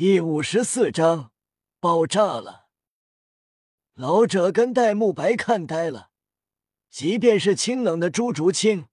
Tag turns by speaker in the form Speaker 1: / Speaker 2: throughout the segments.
Speaker 1: 第五十四章爆炸了。老者跟戴沐白看呆了，即便是清冷的朱竹清，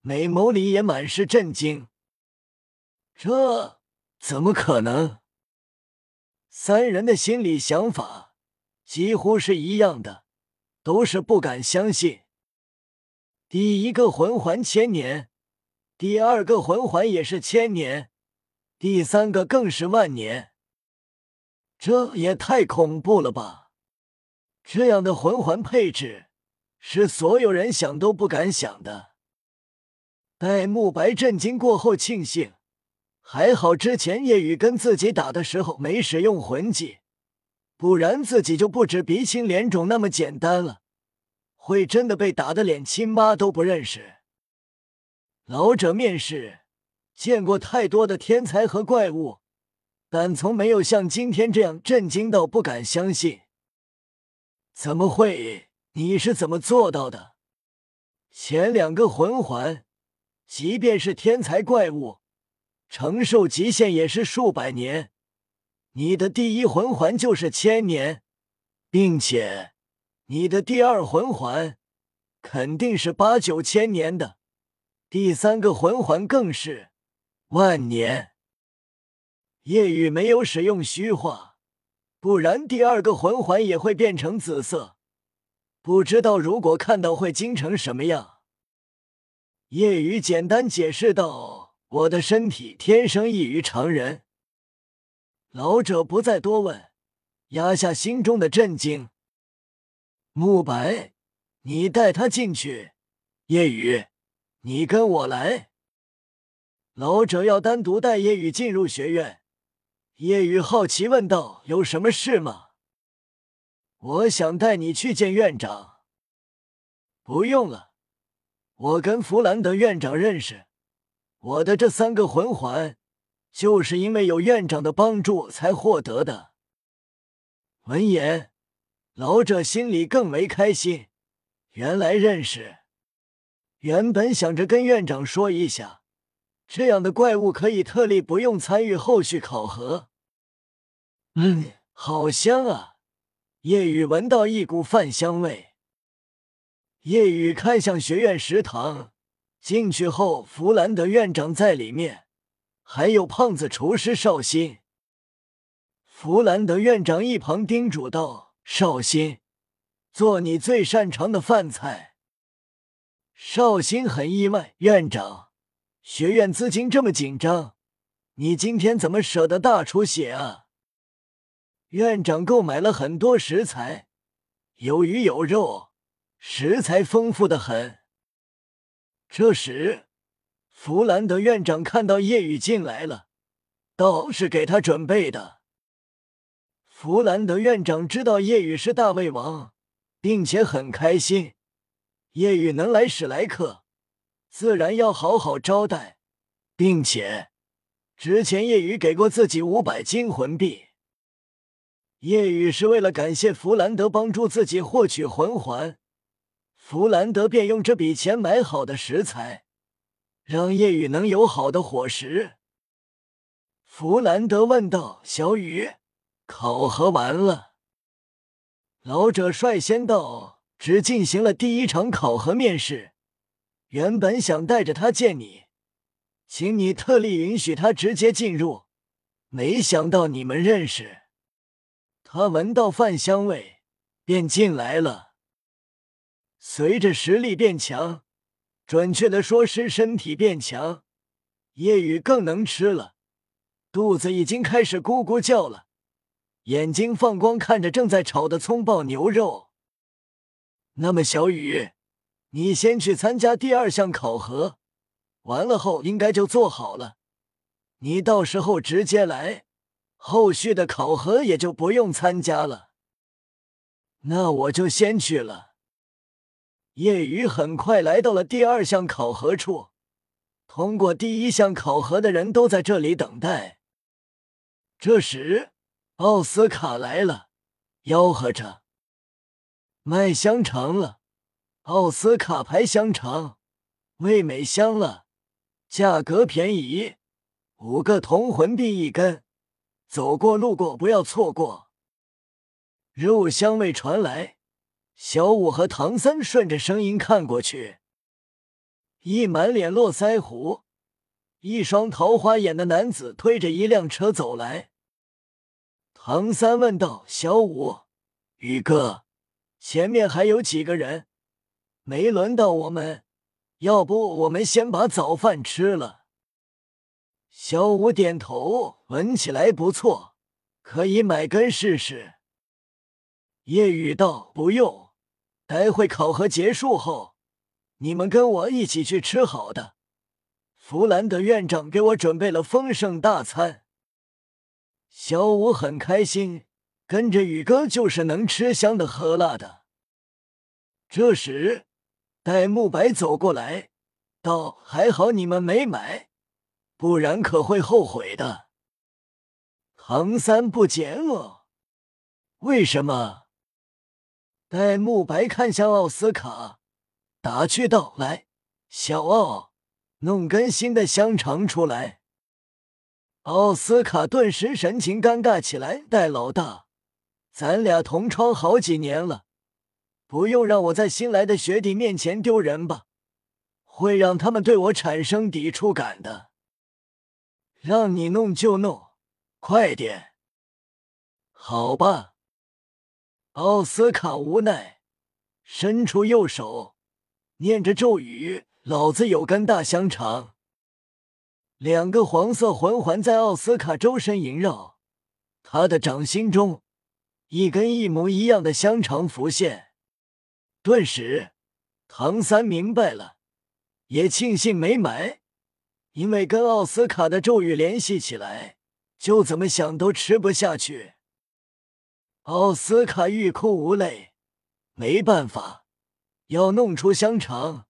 Speaker 1: 美眸里也满是震惊。这怎么可能？三人的心理想法几乎是一样的，都是不敢相信。第一个魂环千年，第二个魂环也是千年。第三个更是万年，这也太恐怖了吧！这样的魂环配置是所有人想都不敢想的。戴沐白震惊过后，庆幸还好之前夜雨跟自己打的时候没使用魂技，不然自己就不止鼻青脸肿那么简单了，会真的被打的连亲妈都不认识。老者面试。见过太多的天才和怪物，但从没有像今天这样震惊到不敢相信。怎么会？你是怎么做到的？前两个魂环，即便是天才怪物，承受极限也是数百年。你的第一魂环就是千年，并且你的第二魂环肯定是八九千年的，第三个魂环更是。万年，夜雨没有使用虚化，不然第二个魂环也会变成紫色。不知道如果看到会惊成什么样。夜雨简单解释道：“我的身体天生异于常人。”老者不再多问，压下心中的震惊。慕白，你带他进去。夜雨，你跟我来。老者要单独带叶雨进入学院，叶雨好奇问道：“有什么事吗？”我想带你去见院长。不用了，我跟弗兰德院长认识，我的这三个魂环就是因为有院长的帮助才获得的。闻言，老者心里更为开心，原来认识。原本想着跟院长说一下。这样的怪物可以特例不用参与后续考核。嗯，好香啊！夜雨闻到一股饭香味。夜雨看向学院食堂，进去后，弗兰德院长在里面，还有胖子厨师绍兴。弗兰德院长一旁叮嘱道：“绍兴，做你最擅长的饭菜。”绍兴很意外，院长。学院资金这么紧张，你今天怎么舍得大出血啊？院长购买了很多食材，有鱼有肉，食材丰富的很。这时，弗兰德院长看到叶雨进来了，倒是给他准备的。弗兰德院长知道叶雨是大胃王，并且很开心，叶雨能来史莱克。自然要好好招待，并且之前叶雨给过自己五百金魂币。叶雨是为了感谢弗兰德帮助自己获取魂环，弗兰德便用这笔钱买好的食材，让叶雨能有好的伙食。弗兰德问道：“小雨，考核完了？”老者率先道：“只进行了第一场考核面试。”原本想带着他见你，请你特例允许他直接进入，没想到你们认识。他闻到饭香味，便进来了。随着实力变强，准确的说是身体变强，夜雨更能吃了，肚子已经开始咕咕叫了，眼睛放光看着正在炒的葱爆牛肉。那么，小雨。你先去参加第二项考核，完了后应该就做好了。你到时候直接来，后续的考核也就不用参加了。那我就先去了。夜雨很快来到了第二项考核处，通过第一项考核的人都在这里等待。这时，奥斯卡来了，吆喝着：“卖香肠了。”奥斯卡牌香肠，味美香了，价格便宜，五个铜魂币一根，走过路过不要错过。肉香味传来，小五和唐三顺着声音看过去，一满脸络腮胡、一双桃花眼的男子推着一辆车走来。唐三问道：“小五，宇哥，前面还有几个人？没轮到我们，要不我们先把早饭吃了？”小五点头，闻起来不错，可以买根试试。夜雨道：“不用，待会考核结束后，你们跟我一起去吃好的。弗兰德院长给我准备了丰盛大餐。”小五很开心，跟着宇哥就是能吃香的喝辣的。这时，戴沐白走过来，道：“还好你们没买。”不然可会后悔的。唐三不解愕，为什么？戴沐白看向奥斯卡，打趣道：“来，小奥，弄根新的香肠出来。”奥斯卡顿时神情尴尬起来：“戴老大，咱俩同窗好几年了，不用让我在新来的学弟面前丢人吧？会让他们对我产生抵触感的。”让你弄就弄，快点！好吧。奥斯卡无奈，伸出右手，念着咒语：“老子有根大香肠。”两个黄色魂环在奥斯卡周身萦绕，他的掌心中，一根一模一样的香肠浮现。顿时，唐三明白了，也庆幸没买。因为跟奥斯卡的咒语联系起来，就怎么想都吃不下去。奥斯卡欲哭无泪，没办法，要弄出香肠，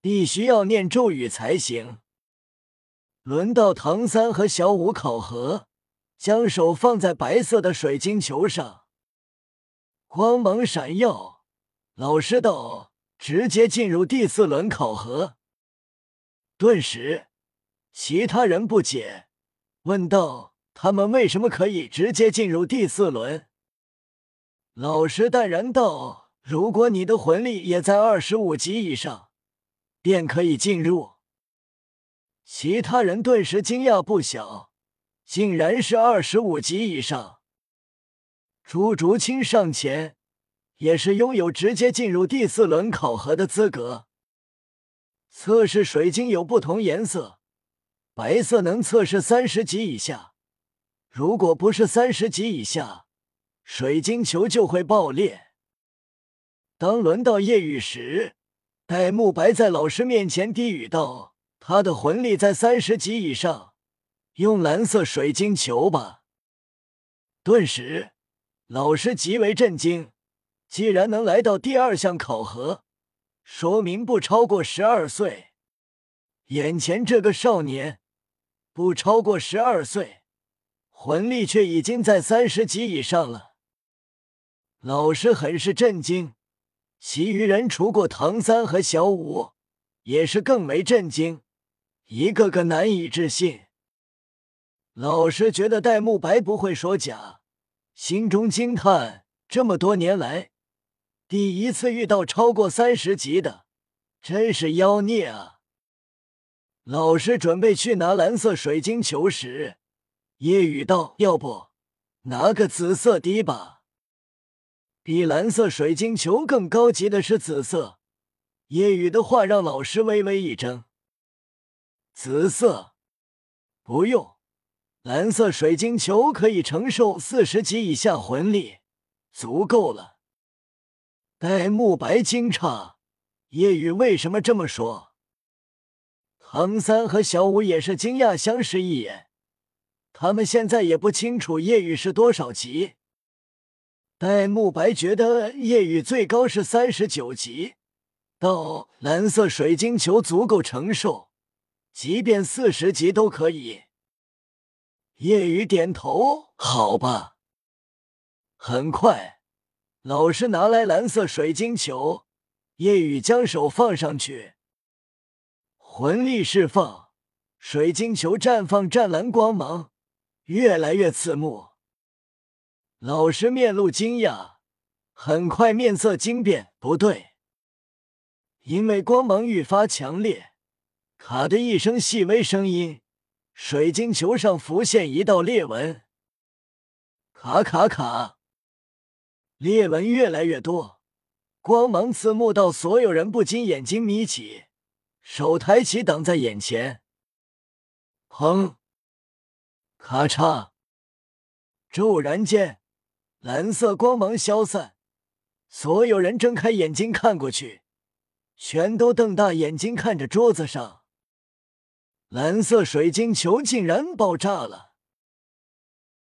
Speaker 1: 必须要念咒语才行。轮到唐三和小五考核，将手放在白色的水晶球上，光芒闪耀。老师道：“直接进入第四轮考核。”顿时。其他人不解，问道：“他们为什么可以直接进入第四轮？”老师淡然道：“如果你的魂力也在二十五级以上，便可以进入。”其他人顿时惊讶不小，竟然是二十五级以上。朱竹清上前，也是拥有直接进入第四轮考核的资格。测试水晶有不同颜色。白色能测试三十级以下，如果不是三十级以下，水晶球就会爆裂。当轮到夜雨时，戴沐白在老师面前低语道：“他的魂力在三十级以上，用蓝色水晶球吧。”顿时，老师极为震惊，既然能来到第二项考核，说明不超过十二岁。眼前这个少年。不超过十二岁，魂力却已经在三十级以上了。老师很是震惊，其余人除过唐三和小五，也是更为震惊，一个个难以置信。老师觉得戴沐白不会说假，心中惊叹：这么多年来，第一次遇到超过三十级的，真是妖孽啊！老师准备去拿蓝色水晶球时，夜雨道：“要不拿个紫色的吧？比蓝色水晶球更高级的是紫色。”夜雨的话让老师微微一怔：“紫色不用，蓝色水晶球可以承受四十级以下魂力，足够了。”戴沐白惊诧：“夜雨为什么这么说？”唐三和小五也是惊讶，相视一眼。他们现在也不清楚夜雨是多少级。戴沐白觉得夜雨最高是三十九级，到蓝色水晶球足够承受，即便四十级都可以。夜雨点头，好吧。很快，老师拿来蓝色水晶球，夜雨将手放上去。魂力释放，水晶球绽放湛蓝光芒，越来越刺目。老师面露惊讶，很快面色惊变，不对，因为光芒愈发强烈，卡的一声细微声音，水晶球上浮现一道裂纹，卡卡卡，裂纹越来越多，光芒刺目到所有人不禁眼睛眯起，手抬起挡在眼前。砰！咔嚓！骤然间，蓝色光芒消散，所有人睁开眼睛看过去，全都瞪大眼睛看着桌子上，蓝色水晶球竟然爆炸了。